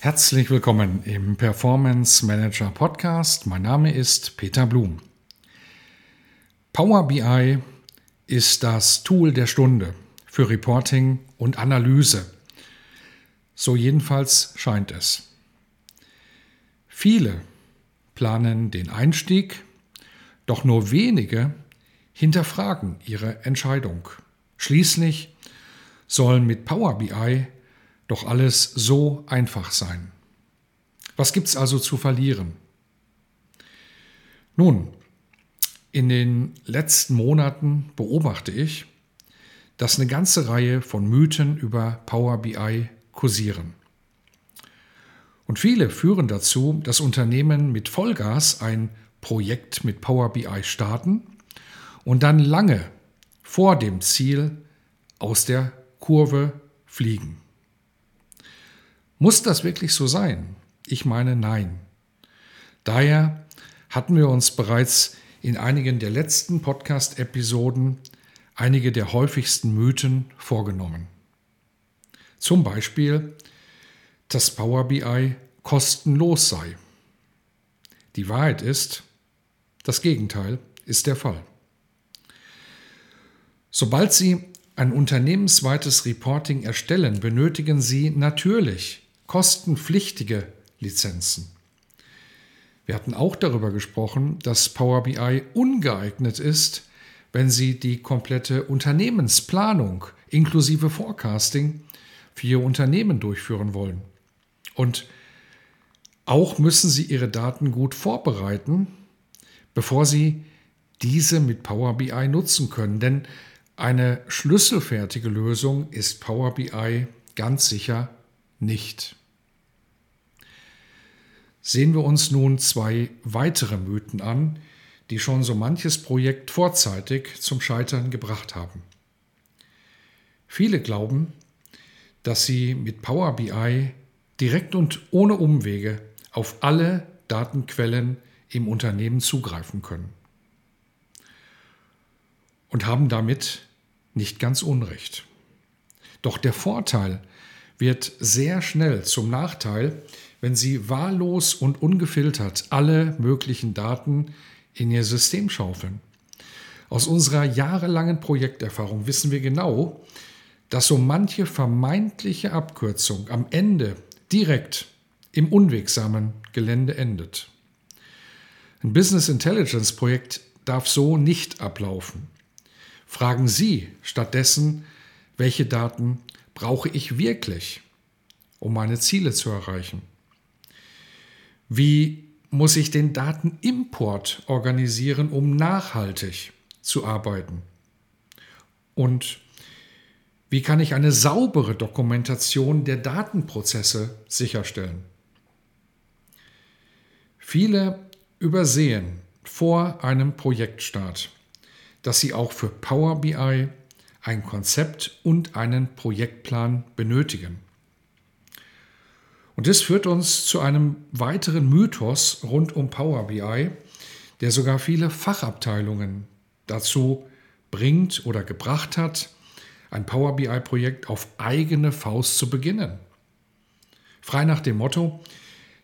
Herzlich willkommen im Performance Manager Podcast. Mein Name ist Peter Blum. Power BI ist das Tool der Stunde für Reporting und Analyse. So jedenfalls scheint es. Viele planen den Einstieg, doch nur wenige hinterfragen ihre Entscheidung. Schließlich sollen mit Power BI doch alles so einfach sein. Was gibt's also zu verlieren? Nun, in den letzten Monaten beobachte ich, dass eine ganze Reihe von Mythen über Power BI kursieren. Und viele führen dazu, dass Unternehmen mit Vollgas ein Projekt mit Power BI starten und dann lange vor dem Ziel aus der Kurve fliegen. Muss das wirklich so sein? Ich meine nein. Daher hatten wir uns bereits in einigen der letzten Podcast-Episoden einige der häufigsten Mythen vorgenommen. Zum Beispiel, dass Power BI kostenlos sei. Die Wahrheit ist, das Gegenteil ist der Fall. Sobald Sie ein unternehmensweites Reporting erstellen, benötigen Sie natürlich kostenpflichtige Lizenzen. Wir hatten auch darüber gesprochen, dass Power BI ungeeignet ist, wenn Sie die komplette Unternehmensplanung inklusive Forecasting für Ihr Unternehmen durchführen wollen. Und auch müssen Sie Ihre Daten gut vorbereiten, bevor Sie diese mit Power BI nutzen können. Denn eine schlüsselfertige Lösung ist Power BI ganz sicher nicht. Sehen wir uns nun zwei weitere Mythen an, die schon so manches Projekt vorzeitig zum Scheitern gebracht haben. Viele glauben, dass sie mit Power BI direkt und ohne Umwege auf alle Datenquellen im Unternehmen zugreifen können. Und haben damit nicht ganz Unrecht. Doch der Vorteil wird sehr schnell zum Nachteil, wenn Sie wahllos und ungefiltert alle möglichen Daten in Ihr System schaufeln. Aus unserer jahrelangen Projekterfahrung wissen wir genau, dass so manche vermeintliche Abkürzung am Ende direkt im unwegsamen Gelände endet. Ein Business Intelligence Projekt darf so nicht ablaufen. Fragen Sie stattdessen, welche Daten brauche ich wirklich, um meine Ziele zu erreichen? Wie muss ich den Datenimport organisieren, um nachhaltig zu arbeiten? Und wie kann ich eine saubere Dokumentation der Datenprozesse sicherstellen? Viele übersehen vor einem Projektstart, dass sie auch für Power BI ein Konzept und einen Projektplan benötigen. Und das führt uns zu einem weiteren Mythos rund um Power BI, der sogar viele Fachabteilungen dazu bringt oder gebracht hat, ein Power BI-Projekt auf eigene Faust zu beginnen. Frei nach dem Motto,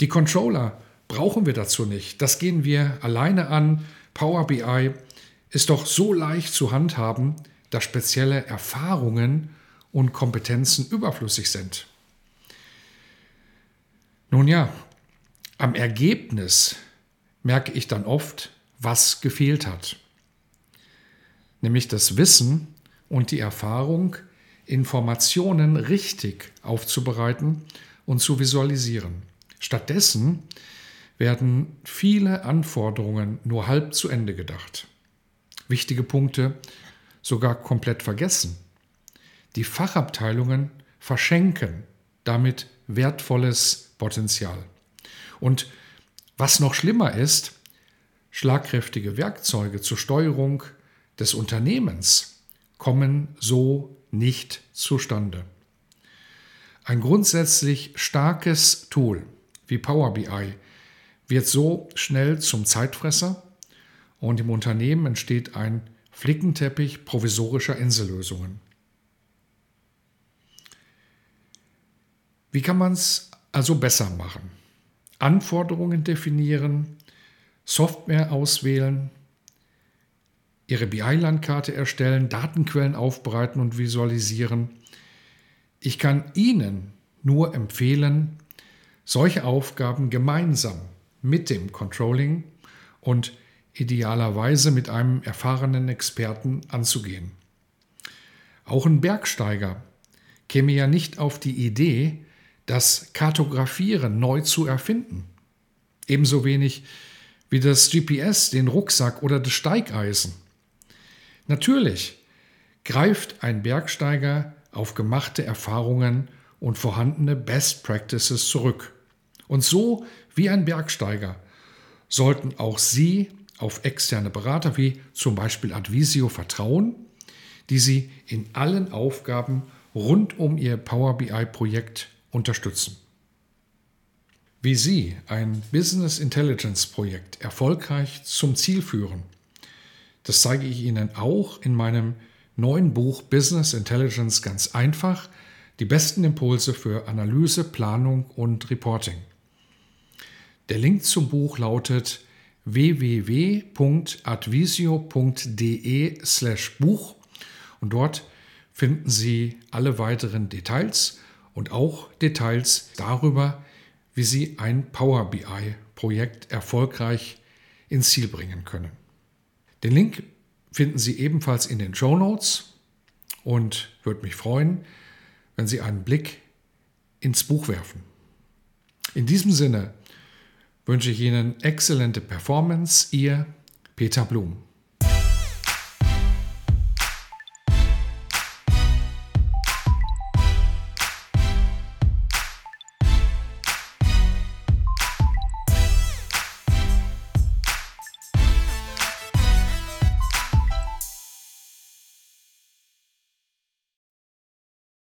die Controller brauchen wir dazu nicht, das gehen wir alleine an, Power BI ist doch so leicht zu handhaben, dass spezielle Erfahrungen und Kompetenzen überflüssig sind. Nun ja, am Ergebnis merke ich dann oft, was gefehlt hat. Nämlich das Wissen und die Erfahrung, Informationen richtig aufzubereiten und zu visualisieren. Stattdessen werden viele Anforderungen nur halb zu Ende gedacht. Wichtige Punkte sogar komplett vergessen. Die Fachabteilungen verschenken damit wertvolles Potenzial. Und was noch schlimmer ist, schlagkräftige Werkzeuge zur Steuerung des Unternehmens kommen so nicht zustande. Ein grundsätzlich starkes Tool wie Power BI wird so schnell zum Zeitfresser und im Unternehmen entsteht ein Flickenteppich provisorischer Insellösungen. Wie kann man es also besser machen? Anforderungen definieren, Software auswählen, Ihre BI-Landkarte erstellen, Datenquellen aufbereiten und visualisieren. Ich kann Ihnen nur empfehlen, solche Aufgaben gemeinsam mit dem Controlling und idealerweise mit einem erfahrenen Experten anzugehen. Auch ein Bergsteiger käme ja nicht auf die Idee, das Kartografieren neu zu erfinden. Ebenso wenig wie das GPS, den Rucksack oder das Steigeisen. Natürlich greift ein Bergsteiger auf gemachte Erfahrungen und vorhandene Best Practices zurück. Und so wie ein Bergsteiger sollten auch Sie auf externe Berater wie zum Beispiel Advisio vertrauen, die Sie in allen Aufgaben rund um Ihr Power BI-Projekt unterstützen. Wie Sie ein Business Intelligence Projekt erfolgreich zum Ziel führen, das zeige ich Ihnen auch in meinem neuen Buch Business Intelligence ganz einfach, die besten Impulse für Analyse, Planung und Reporting. Der Link zum Buch lautet www.advisio.de/buch und dort finden Sie alle weiteren Details und auch Details darüber, wie Sie ein Power BI-Projekt erfolgreich ins Ziel bringen können. Den Link finden Sie ebenfalls in den Show Notes und würde mich freuen, wenn Sie einen Blick ins Buch werfen. In diesem Sinne wünsche ich Ihnen exzellente Performance, Ihr Peter Blum.